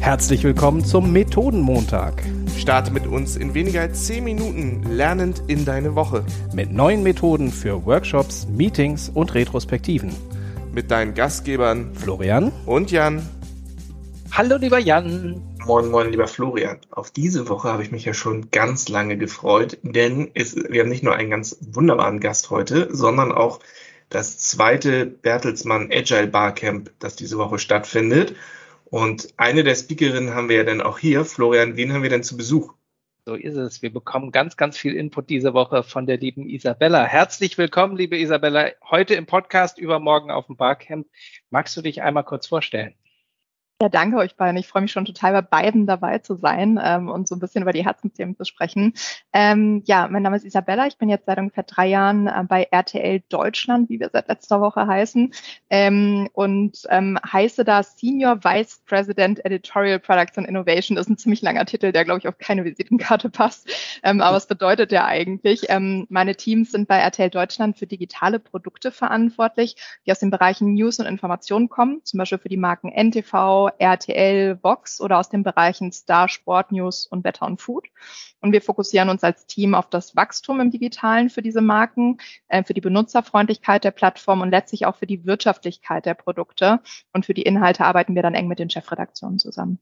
Herzlich willkommen zum Methodenmontag. Starte mit uns in weniger als 10 Minuten lernend in deine Woche. Mit neuen Methoden für Workshops, Meetings und Retrospektiven. Mit deinen Gastgebern Florian und Jan. Hallo lieber Jan. Moin, moin, lieber Florian. Auf diese Woche habe ich mich ja schon ganz lange gefreut, denn es, wir haben nicht nur einen ganz wunderbaren Gast heute, sondern auch das zweite Bertelsmann Agile Barcamp, das diese Woche stattfindet. Und eine der Speakerinnen haben wir ja dann auch hier. Florian, wen haben wir denn zu Besuch? So ist es. Wir bekommen ganz, ganz viel Input diese Woche von der lieben Isabella. Herzlich willkommen, liebe Isabella, heute im Podcast, übermorgen auf dem Barcamp. Magst du dich einmal kurz vorstellen? Ja, danke euch beiden. Ich freue mich schon total bei beiden dabei zu sein ähm, und so ein bisschen über die Herzensthemen zu sprechen. Ähm, ja, mein Name ist Isabella. Ich bin jetzt seit ungefähr drei Jahren äh, bei RTL Deutschland, wie wir seit letzter Woche heißen, ähm, und ähm, heiße da Senior Vice President Editorial Products and Innovation. Das ist ein ziemlich langer Titel, der, glaube ich, auf keine Visitenkarte passt. Ähm, aber was bedeutet der eigentlich? Ähm, meine Teams sind bei RTL Deutschland für digitale Produkte verantwortlich, die aus den Bereichen News und Information kommen, zum Beispiel für die Marken NTV, RTL, Vox oder aus den Bereichen Star, Sport, News und Wetter und Food. Und wir fokussieren uns als Team auf das Wachstum im Digitalen für diese Marken, äh, für die Benutzerfreundlichkeit der Plattform und letztlich auch für die Wirtschaftlichkeit der Produkte. Und für die Inhalte arbeiten wir dann eng mit den Chefredaktionen zusammen.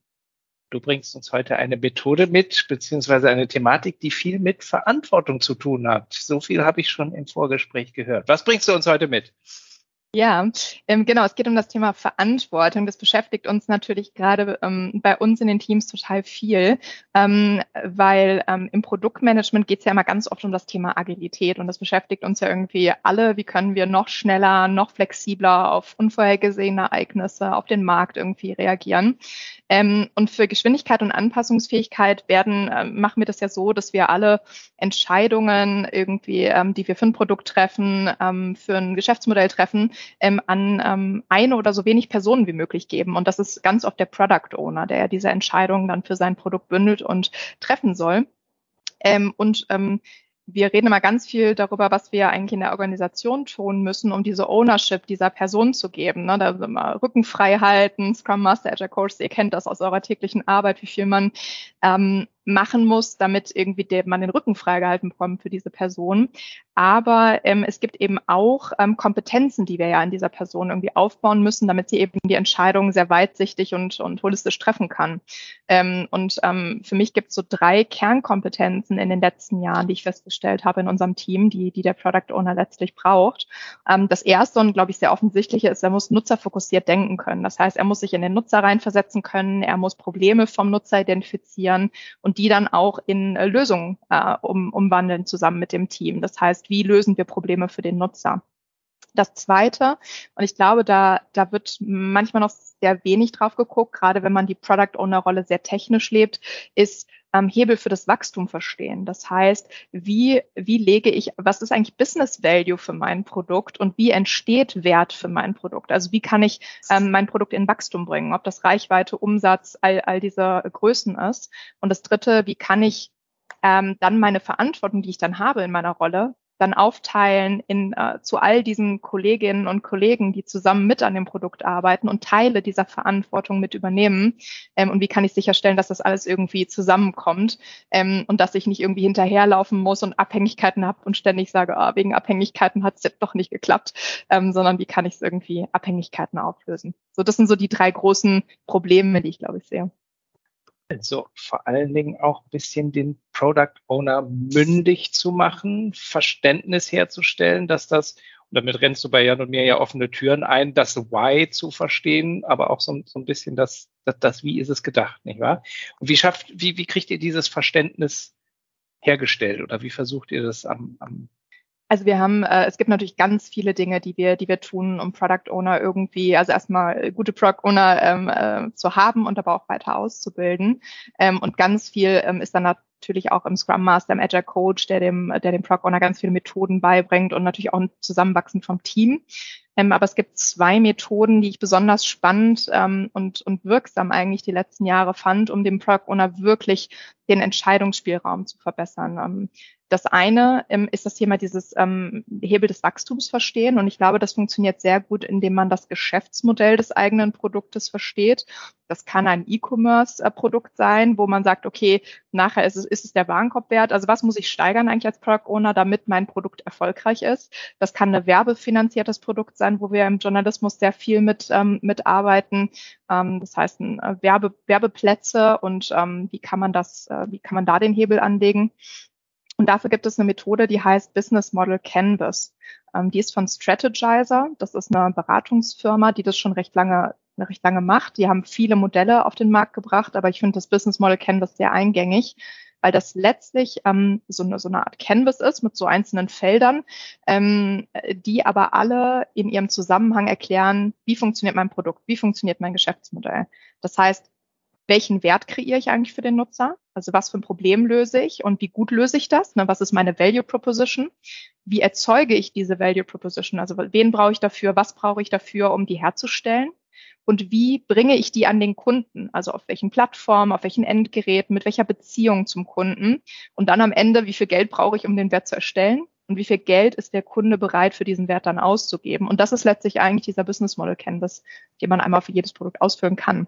Du bringst uns heute eine Methode mit, beziehungsweise eine Thematik, die viel mit Verantwortung zu tun hat. So viel habe ich schon im Vorgespräch gehört. Was bringst du uns heute mit? Ja, ähm, genau. Es geht um das Thema Verantwortung. Das beschäftigt uns natürlich gerade ähm, bei uns in den Teams total viel, ähm, weil ähm, im Produktmanagement geht es ja immer ganz oft um das Thema Agilität und das beschäftigt uns ja irgendwie alle. Wie können wir noch schneller, noch flexibler auf unvorhergesehene Ereignisse auf den Markt irgendwie reagieren? Ähm, und für Geschwindigkeit und Anpassungsfähigkeit werden, ähm, machen wir das ja so, dass wir alle Entscheidungen irgendwie, ähm, die wir für ein Produkt treffen, für ein Geschäftsmodell treffen, ähm, an ähm, eine oder so wenig Personen wie möglich geben. Und das ist ganz oft der Product Owner, der diese Entscheidungen dann für sein Produkt bündelt und treffen soll. Ähm, und ähm, wir reden immer ganz viel darüber, was wir eigentlich in der Organisation tun müssen, um diese Ownership dieser Person zu geben. Ne? Da immer Rücken frei halten, Scrum Master, Agile Coach, ihr kennt das aus eurer täglichen Arbeit, wie viel man ähm, machen muss, damit irgendwie der, man den Rücken freigehalten bekommt für diese Person. Aber ähm, es gibt eben auch ähm, Kompetenzen, die wir ja in dieser Person irgendwie aufbauen müssen, damit sie eben die Entscheidungen sehr weitsichtig und, und holistisch treffen kann. Ähm, und ähm, für mich gibt es so drei Kernkompetenzen in den letzten Jahren, die ich festgestellt habe in unserem Team, die, die der Product Owner letztlich braucht. Ähm, das erste und glaube ich sehr offensichtliche ist, er muss nutzerfokussiert denken können. Das heißt, er muss sich in den Nutzer reinversetzen können, er muss Probleme vom Nutzer identifizieren und und die dann auch in äh, Lösungen äh, um, umwandeln zusammen mit dem Team. Das heißt, wie lösen wir Probleme für den Nutzer? Das Zweite, und ich glaube, da, da wird manchmal noch sehr wenig drauf geguckt, gerade wenn man die Product Owner Rolle sehr technisch lebt, ist ähm, Hebel für das Wachstum verstehen. Das heißt, wie, wie lege ich, was ist eigentlich Business Value für mein Produkt und wie entsteht Wert für mein Produkt? Also wie kann ich ähm, mein Produkt in Wachstum bringen, ob das Reichweite, Umsatz, all, all diese Größen ist. Und das Dritte, wie kann ich ähm, dann meine Verantwortung, die ich dann habe in meiner Rolle, dann aufteilen in, äh, zu all diesen Kolleginnen und Kollegen, die zusammen mit an dem Produkt arbeiten und Teile dieser Verantwortung mit übernehmen. Ähm, und wie kann ich sicherstellen, dass das alles irgendwie zusammenkommt ähm, und dass ich nicht irgendwie hinterherlaufen muss und Abhängigkeiten habe und ständig sage, oh, wegen Abhängigkeiten hat es jetzt doch nicht geklappt, ähm, sondern wie kann ich es irgendwie Abhängigkeiten auflösen. So, das sind so die drei großen Probleme, die ich glaube ich sehe. Also vor allen Dingen auch ein bisschen den Product Owner mündig zu machen, Verständnis herzustellen, dass das, und damit rennst du bei Jan und mir ja offene Türen ein, das Why zu verstehen, aber auch so, so ein bisschen das, das, das Wie ist es gedacht, nicht wahr? Und wie schafft, wie, wie kriegt ihr dieses Verständnis hergestellt oder wie versucht ihr das am, am also wir haben, äh, es gibt natürlich ganz viele Dinge, die wir, die wir tun, um Product Owner irgendwie, also erstmal gute Product Owner ähm, äh, zu haben und aber auch weiter auszubilden. Ähm, und ganz viel ähm, ist dann natürlich auch im Scrum Master, im Agile Coach, der dem, der dem Product Owner ganz viele Methoden beibringt und natürlich auch ein Zusammenwachsen vom Team. Ähm, aber es gibt zwei Methoden, die ich besonders spannend ähm, und, und wirksam eigentlich die letzten Jahre fand, um dem Product Owner wirklich den Entscheidungsspielraum zu verbessern. Ähm, Das eine ähm, ist das Thema dieses ähm, Hebel des Wachstums verstehen. Und ich glaube, das funktioniert sehr gut, indem man das Geschäftsmodell des eigenen Produktes versteht. Das kann ein E-Commerce-Produkt sein, wo man sagt, okay, nachher ist es, ist es der Warenkorbwert. Also was muss ich steigern eigentlich als Product Owner, damit mein Produkt erfolgreich ist? Das kann ein werbefinanziertes Produkt sein, wo wir im Journalismus sehr viel mit, ähm, mitarbeiten. Ähm, das heißt, äh, Werbe, Werbeplätze und ähm, wie kann man das, äh, wie kann man da den Hebel anlegen? Und dafür gibt es eine Methode, die heißt Business Model Canvas. Ähm, die ist von Strategizer. Das ist eine Beratungsfirma, die das schon recht lange, recht lange macht. Die haben viele Modelle auf den Markt gebracht, aber ich finde das Business Model Canvas sehr eingängig, weil das letztlich ähm, so, eine, so eine Art Canvas ist mit so einzelnen Feldern, ähm, die aber alle in ihrem Zusammenhang erklären, wie funktioniert mein Produkt, wie funktioniert mein Geschäftsmodell. Das heißt, welchen Wert kreiere ich eigentlich für den Nutzer? Also was für ein Problem löse ich und wie gut löse ich das? Ne, was ist meine Value Proposition? Wie erzeuge ich diese Value Proposition? Also wen brauche ich dafür? Was brauche ich dafür, um die herzustellen? Und wie bringe ich die an den Kunden? Also auf welchen Plattformen, auf welchen Endgeräten, mit welcher Beziehung zum Kunden? Und dann am Ende, wie viel Geld brauche ich, um den Wert zu erstellen? Und wie viel Geld ist der Kunde bereit für diesen Wert dann auszugeben? Und das ist letztlich eigentlich dieser Business Model Canvas, den man einmal für jedes Produkt ausführen kann.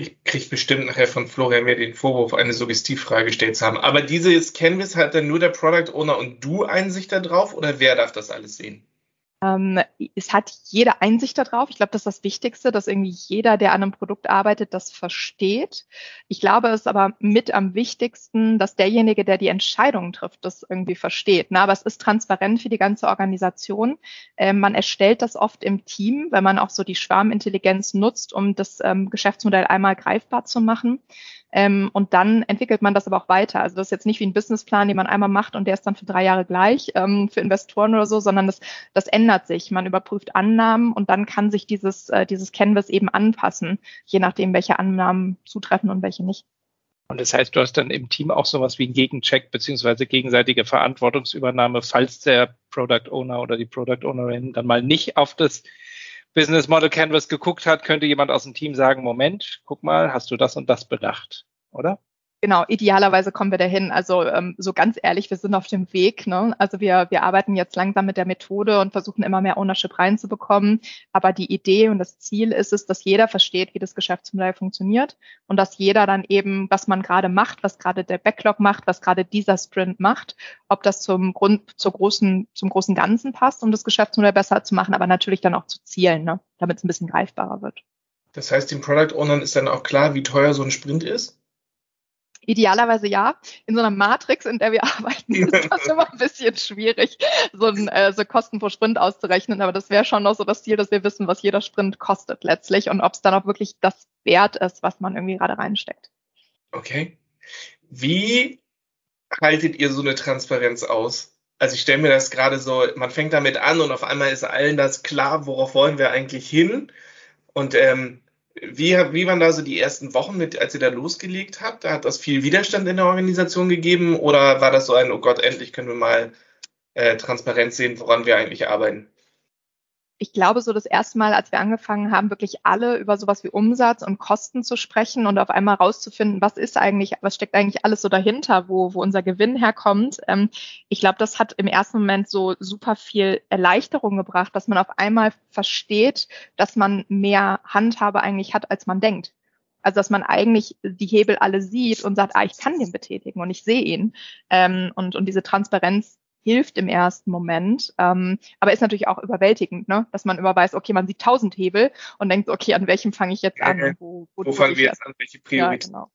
Ich kriege bestimmt nachher von Florian mir den Vorwurf, eine Suggestivfrage gestellt zu haben. Aber dieses Canvas hat dann nur der Product Owner und du Einsicht darauf oder wer darf das alles sehen? Ähm, es hat jede Einsicht darauf. Ich glaube, das ist das Wichtigste, dass irgendwie jeder, der an einem Produkt arbeitet, das versteht. Ich glaube, es ist aber mit am wichtigsten, dass derjenige, der die Entscheidungen trifft, das irgendwie versteht. Na, aber es ist transparent für die ganze Organisation. Ähm, man erstellt das oft im Team, wenn man auch so die Schwarmintelligenz nutzt, um das ähm, Geschäftsmodell einmal greifbar zu machen. Ähm, und dann entwickelt man das aber auch weiter. Also das ist jetzt nicht wie ein Businessplan, den man einmal macht und der ist dann für drei Jahre gleich ähm, für Investoren oder so, sondern das, das ändert sich. Man überprüft Annahmen und dann kann sich dieses, äh, dieses Canvas eben anpassen, je nachdem, welche Annahmen zutreffen und welche nicht. Und das heißt, du hast dann im Team auch sowas wie einen Gegencheck beziehungsweise gegenseitige Verantwortungsübernahme, falls der Product Owner oder die Product Ownerin dann mal nicht auf das Business Model Canvas geguckt hat, könnte jemand aus dem Team sagen, Moment, guck mal, hast du das und das bedacht, oder? Genau, idealerweise kommen wir dahin. Also ähm, so ganz ehrlich, wir sind auf dem Weg. Ne? Also wir, wir arbeiten jetzt langsam mit der Methode und versuchen immer mehr Ownership reinzubekommen. Aber die Idee und das Ziel ist es, dass jeder versteht, wie das Geschäftsmodell funktioniert und dass jeder dann eben, was man gerade macht, was gerade der Backlog macht, was gerade dieser Sprint macht, ob das zum Grund, zur großen, zum großen Ganzen passt, um das Geschäftsmodell besser zu machen, aber natürlich dann auch zu zielen, ne? damit es ein bisschen greifbarer wird. Das heißt, den Product Ownern ist dann auch klar, wie teuer so ein Sprint ist? Idealerweise ja. In so einer Matrix, in der wir arbeiten, ist das immer ein bisschen schwierig, so, ein, äh, so Kosten pro Sprint auszurechnen. Aber das wäre schon noch so das Ziel, dass wir wissen, was jeder Sprint kostet letztlich und ob es dann auch wirklich das wert ist, was man irgendwie gerade reinsteckt. Okay. Wie haltet ihr so eine Transparenz aus? Also ich stelle mir das gerade so, man fängt damit an und auf einmal ist allen das klar, worauf wollen wir eigentlich hin? Und ähm, wie, wie waren da so die ersten Wochen, mit, als ihr da losgelegt habt? Hat das viel Widerstand in der Organisation gegeben oder war das so ein, oh Gott, endlich können wir mal äh, transparent sehen, woran wir eigentlich arbeiten? Ich glaube, so das erste Mal, als wir angefangen haben, wirklich alle über sowas wie Umsatz und Kosten zu sprechen und auf einmal rauszufinden, was ist eigentlich, was steckt eigentlich alles so dahinter, wo, wo unser Gewinn herkommt. Ähm, ich glaube, das hat im ersten Moment so super viel Erleichterung gebracht, dass man auf einmal versteht, dass man mehr Handhabe eigentlich hat, als man denkt. Also dass man eigentlich die Hebel alle sieht und sagt, ah, ich kann den betätigen und ich sehe ihn. Ähm, und, und diese Transparenz hilft im ersten Moment, ähm, aber ist natürlich auch überwältigend, ne? dass man immer weiß, okay, man sieht tausend Hebel und denkt, okay, an welchem fange ich jetzt an? Wo, wo, wo fangen wir jetzt an? Welche Priorität? Ja, genau.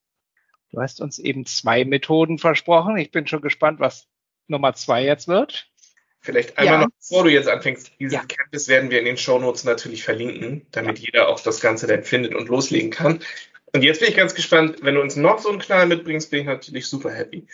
Du hast uns eben zwei Methoden versprochen. Ich bin schon gespannt, was Nummer zwei jetzt wird. Vielleicht einmal ja. noch, bevor du jetzt anfängst, dieses ja. Campus werden wir in den Shownotes natürlich verlinken, damit ja. jeder auch das Ganze dann findet und loslegen kann. Und jetzt bin ich ganz gespannt, wenn du uns noch so einen Knall mitbringst, bin ich natürlich super happy.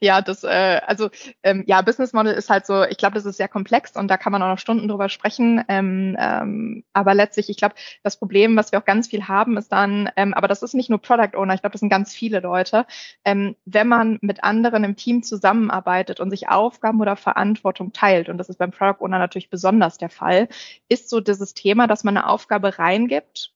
Ja, das, äh, also ähm, ja, Business Model ist halt so, ich glaube, das ist sehr komplex und da kann man auch noch Stunden drüber sprechen. Ähm, ähm, aber letztlich, ich glaube, das Problem, was wir auch ganz viel haben, ist dann, ähm, aber das ist nicht nur Product Owner, ich glaube, das sind ganz viele Leute, ähm, wenn man mit anderen im Team zusammenarbeitet und sich Aufgaben oder Verantwortung teilt, und das ist beim Product Owner natürlich besonders der Fall, ist so dieses Thema, dass man eine Aufgabe reingibt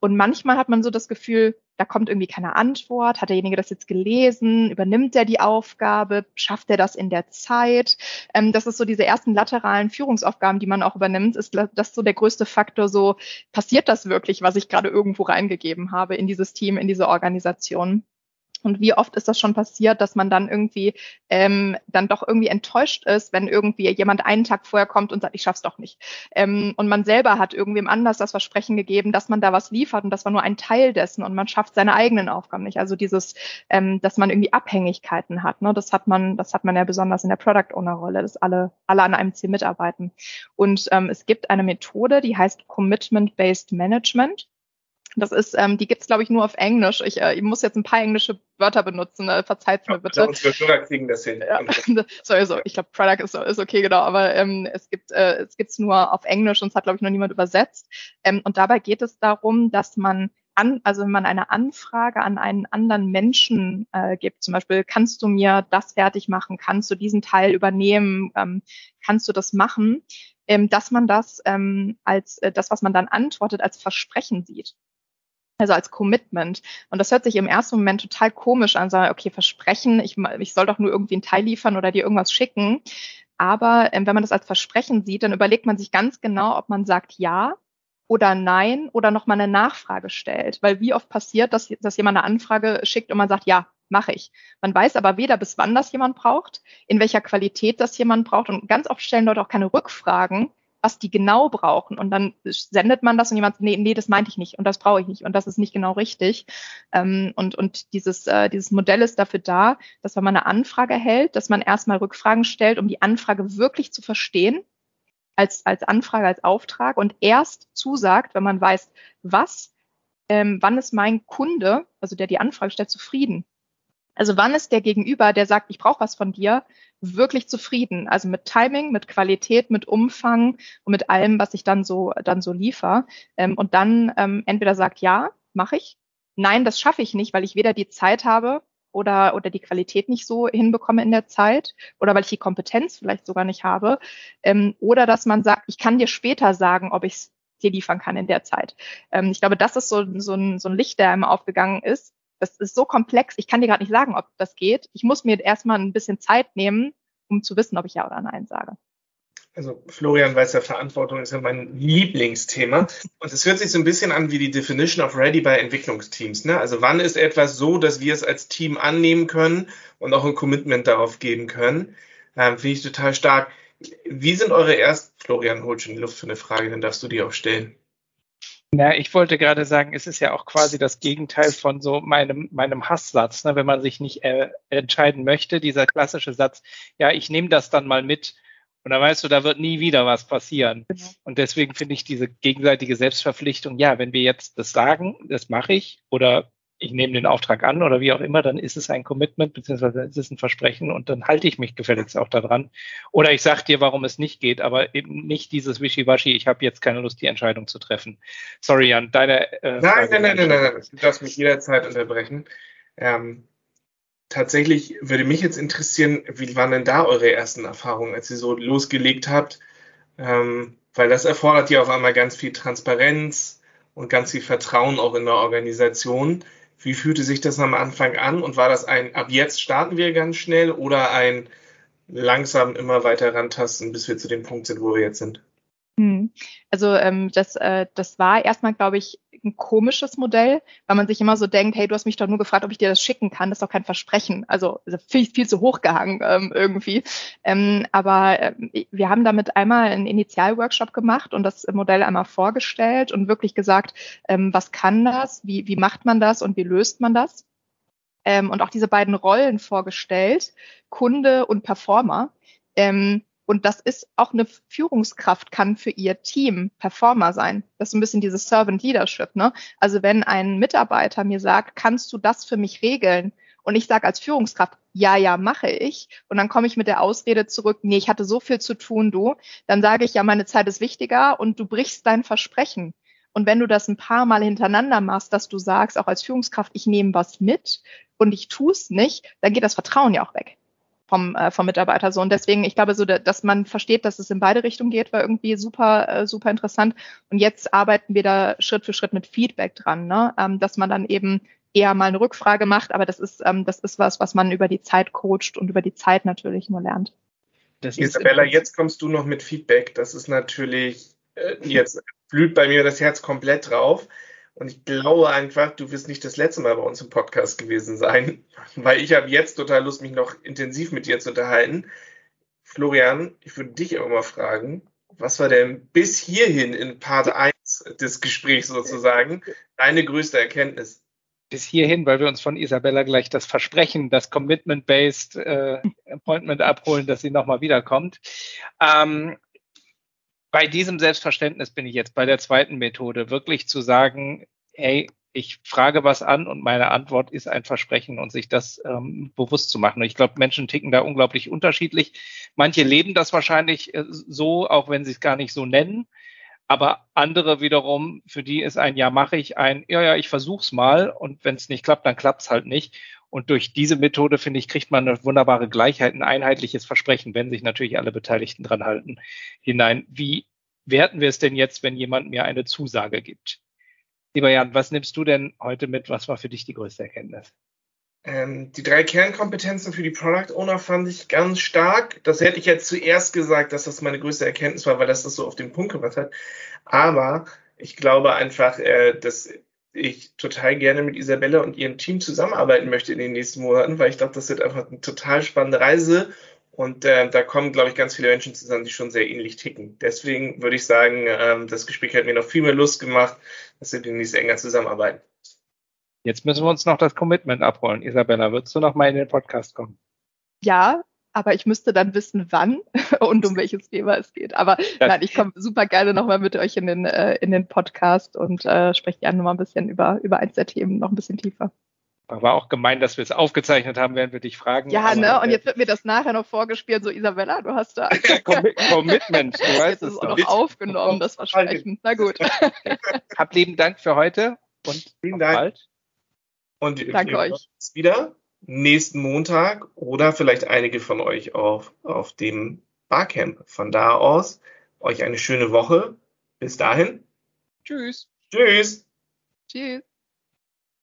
Und manchmal hat man so das Gefühl, da kommt irgendwie keine Antwort. Hat derjenige das jetzt gelesen? Übernimmt er die Aufgabe? Schafft er das in der Zeit? Ähm, das ist so diese ersten lateralen Führungsaufgaben, die man auch übernimmt. Ist das so der größte Faktor? So passiert das wirklich, was ich gerade irgendwo reingegeben habe in dieses Team, in diese Organisation? Und wie oft ist das schon passiert, dass man dann irgendwie ähm, dann doch irgendwie enttäuscht ist, wenn irgendwie jemand einen Tag vorher kommt und sagt, ich schaff's doch nicht. Ähm, und man selber hat irgendwem anders das Versprechen gegeben, dass man da was liefert und das war nur ein Teil dessen und man schafft seine eigenen Aufgaben nicht. Also dieses, ähm, dass man irgendwie Abhängigkeiten hat. Ne? Das hat man, das hat man ja besonders in der Product Owner Rolle, dass alle alle an einem Ziel mitarbeiten. Und ähm, es gibt eine Methode, die heißt Commitment Based Management. Das ist, ähm, die gibt's glaube ich, nur auf Englisch. Ich, äh, ich muss jetzt ein paar englische Wörter benutzen, äh, verzeiht mir bitte. Ja, unsere Hörer kriegen das hin. Ja, sowieso. Ich glaube, Product ist, ist okay, genau, aber ähm, es gibt äh, es gibt's nur auf Englisch und es hat, glaube ich, noch niemand übersetzt. Ähm, und dabei geht es darum, dass man an, also wenn man eine Anfrage an einen anderen Menschen äh, gibt, zum Beispiel, kannst du mir das fertig machen, kannst du diesen Teil übernehmen, ähm, kannst du das machen, ähm, dass man das ähm, als äh, das, was man dann antwortet, als Versprechen sieht also als Commitment. Und das hört sich im ersten Moment total komisch an, sagen, okay, Versprechen, ich, ich soll doch nur irgendwie ein Teil liefern oder dir irgendwas schicken. Aber ähm, wenn man das als Versprechen sieht, dann überlegt man sich ganz genau, ob man sagt ja oder nein oder nochmal eine Nachfrage stellt. Weil wie oft passiert, dass, dass jemand eine Anfrage schickt und man sagt, ja, mache ich. Man weiß aber weder, bis wann das jemand braucht, in welcher Qualität das jemand braucht. Und ganz oft stellen Leute auch keine Rückfragen, was die genau brauchen. Und dann sendet man das und jemand, nee, nee, das meinte ich nicht und das brauche ich nicht und das ist nicht genau richtig. Ähm, und und dieses, äh, dieses Modell ist dafür da, dass wenn man eine Anfrage hält, dass man erstmal Rückfragen stellt, um die Anfrage wirklich zu verstehen, als, als Anfrage, als Auftrag und erst zusagt, wenn man weiß, was, ähm, wann ist mein Kunde, also der die Anfrage stellt, zufrieden also wann ist der Gegenüber, der sagt, ich brauche was von dir, wirklich zufrieden? Also mit Timing, mit Qualität, mit Umfang und mit allem, was ich dann so dann so liefer. Ähm, und dann ähm, entweder sagt ja, mache ich. Nein, das schaffe ich nicht, weil ich weder die Zeit habe oder, oder die Qualität nicht so hinbekomme in der Zeit oder weil ich die Kompetenz vielleicht sogar nicht habe. Ähm, oder dass man sagt, ich kann dir später sagen, ob ich es dir liefern kann in der Zeit. Ähm, ich glaube, das ist so, so, ein, so ein Licht, der einem aufgegangen ist, das ist so komplex, ich kann dir gerade nicht sagen, ob das geht. Ich muss mir erstmal ein bisschen Zeit nehmen, um zu wissen, ob ich ja oder nein sage. Also Florian weiß ja, Verantwortung ist ja mein Lieblingsthema. Und es hört sich so ein bisschen an wie die Definition of Ready bei Entwicklungsteams. Ne? Also wann ist etwas so, dass wir es als Team annehmen können und auch ein Commitment darauf geben können? Ähm, Finde ich total stark. Wie sind eure ersten, Florian, holt schon die Luft für eine Frage, dann darfst du die auch stellen. Na, ich wollte gerade sagen, es ist ja auch quasi das Gegenteil von so meinem, meinem Hasssatz, ne? wenn man sich nicht äh, entscheiden möchte, dieser klassische Satz, ja, ich nehme das dann mal mit und dann weißt du, da wird nie wieder was passieren. Genau. Und deswegen finde ich diese gegenseitige Selbstverpflichtung, ja, wenn wir jetzt das sagen, das mache ich oder ich nehme den Auftrag an oder wie auch immer, dann ist es ein Commitment beziehungsweise ist es ein Versprechen und dann halte ich mich gefälligst auch daran. Oder ich sage dir, warum es nicht geht, aber eben nicht dieses Wischiwaschi, ich habe jetzt keine Lust, die Entscheidung zu treffen. Sorry, Jan, deine. Äh, nein, nein, nein, nein, nein, nein, du darfst mich jederzeit unterbrechen. Ähm, tatsächlich würde mich jetzt interessieren, wie waren denn da eure ersten Erfahrungen, als ihr so losgelegt habt? Ähm, weil das erfordert ja auf einmal ganz viel Transparenz und ganz viel Vertrauen auch in der Organisation. Wie fühlte sich das am Anfang an und war das ein, ab jetzt starten wir ganz schnell oder ein langsam immer weiter rantasten, bis wir zu dem Punkt sind, wo wir jetzt sind? Hm. Also ähm, das, äh, das war erstmal, glaube ich, ein komisches Modell, weil man sich immer so denkt, hey, du hast mich doch nur gefragt, ob ich dir das schicken kann. Das ist doch kein Versprechen. Also viel, viel zu hochgehangen ähm, irgendwie. Ähm, aber äh, wir haben damit einmal einen Initialworkshop gemacht und das Modell einmal vorgestellt und wirklich gesagt, ähm, was kann das, wie, wie macht man das und wie löst man das? Ähm, und auch diese beiden Rollen vorgestellt, Kunde und Performer. Ähm, und das ist auch eine Führungskraft kann für ihr Team Performer sein. Das ist ein bisschen dieses Servant Leadership. Ne? Also wenn ein Mitarbeiter mir sagt, kannst du das für mich regeln? Und ich sage als Führungskraft, ja, ja, mache ich. Und dann komme ich mit der Ausrede zurück, nee, ich hatte so viel zu tun, du. Dann sage ich, ja, meine Zeit ist wichtiger und du brichst dein Versprechen. Und wenn du das ein paar Mal hintereinander machst, dass du sagst, auch als Führungskraft, ich nehme was mit und ich tue es nicht, dann geht das Vertrauen ja auch weg. Vom, äh, vom Mitarbeiter so. Und deswegen, ich glaube, so, dass man versteht, dass es in beide Richtungen geht, war irgendwie super, äh, super interessant. Und jetzt arbeiten wir da Schritt für Schritt mit Feedback dran, ne? ähm, dass man dann eben eher mal eine Rückfrage macht, aber das ist, ähm, das ist was, was man über die Zeit coacht und über die Zeit natürlich nur lernt. Das Isabella, jetzt kommst du noch mit Feedback. Das ist natürlich, äh, jetzt blüht bei mir das Herz komplett drauf. Und ich glaube einfach, du wirst nicht das letzte Mal bei uns im Podcast gewesen sein, weil ich habe jetzt total Lust, mich noch intensiv mit dir zu unterhalten. Florian, ich würde dich aber mal fragen, was war denn bis hierhin in Part 1 des Gesprächs sozusagen deine größte Erkenntnis? Bis hierhin, weil wir uns von Isabella gleich das Versprechen, das Commitment-Based äh, Appointment abholen, dass sie nochmal wiederkommt. Ähm, bei diesem Selbstverständnis bin ich jetzt bei der zweiten Methode, wirklich zu sagen, hey, ich frage was an und meine Antwort ist ein Versprechen und sich das ähm, bewusst zu machen. Und ich glaube, Menschen ticken da unglaublich unterschiedlich. Manche leben das wahrscheinlich äh, so, auch wenn sie es gar nicht so nennen. Aber andere wiederum, für die ist ein Ja mache ich ein, ja, ja, ich versuch's mal und wenn es nicht klappt, dann klappt's halt nicht. Und durch diese Methode, finde ich, kriegt man eine wunderbare Gleichheit, ein einheitliches Versprechen, wenn sich natürlich alle Beteiligten dran halten, hinein. Wie werten wir es denn jetzt, wenn jemand mir eine Zusage gibt? Lieber Jan, was nimmst du denn heute mit? Was war für dich die größte Erkenntnis? Ähm, die drei Kernkompetenzen für die Product Owner fand ich ganz stark. Das hätte ich jetzt zuerst gesagt, dass das meine größte Erkenntnis war, weil das das so auf den Punkt gebracht hat. Aber ich glaube einfach, äh, dass ich total gerne mit Isabella und ihrem Team zusammenarbeiten möchte in den nächsten Monaten, weil ich glaube, das wird einfach eine total spannende Reise und äh, da kommen, glaube ich, ganz viele Menschen zusammen, die schon sehr ähnlich ticken. Deswegen würde ich sagen, ähm, das Gespräch hat mir noch viel mehr Lust gemacht, dass wir demnächst enger zusammenarbeiten. Jetzt müssen wir uns noch das Commitment abholen. Isabella, würdest du noch mal in den Podcast kommen? Ja, aber ich müsste dann wissen, wann und um welches Thema es geht. Aber das nein, ich komme super gerne nochmal mit euch in den, äh, in den Podcast und äh, spreche gerne nochmal ein bisschen über, über eins der Themen noch ein bisschen tiefer. War auch gemein, dass wir es aufgezeichnet haben, während wir dich fragen. Ja, ne? Und jetzt wird mir das nachher noch vorgespielt. So, Isabella, du hast da. Commitment, du weißt jetzt es ist auch noch aufgenommen, das Versprechen. Na gut. Hab lieben Dank für heute und vielen Dank. Bald. Und Danke euch. wieder nächsten Montag oder vielleicht einige von euch auf, auf dem Barcamp. Von da aus euch eine schöne Woche. Bis dahin. Tschüss. Tschüss. Tschüss.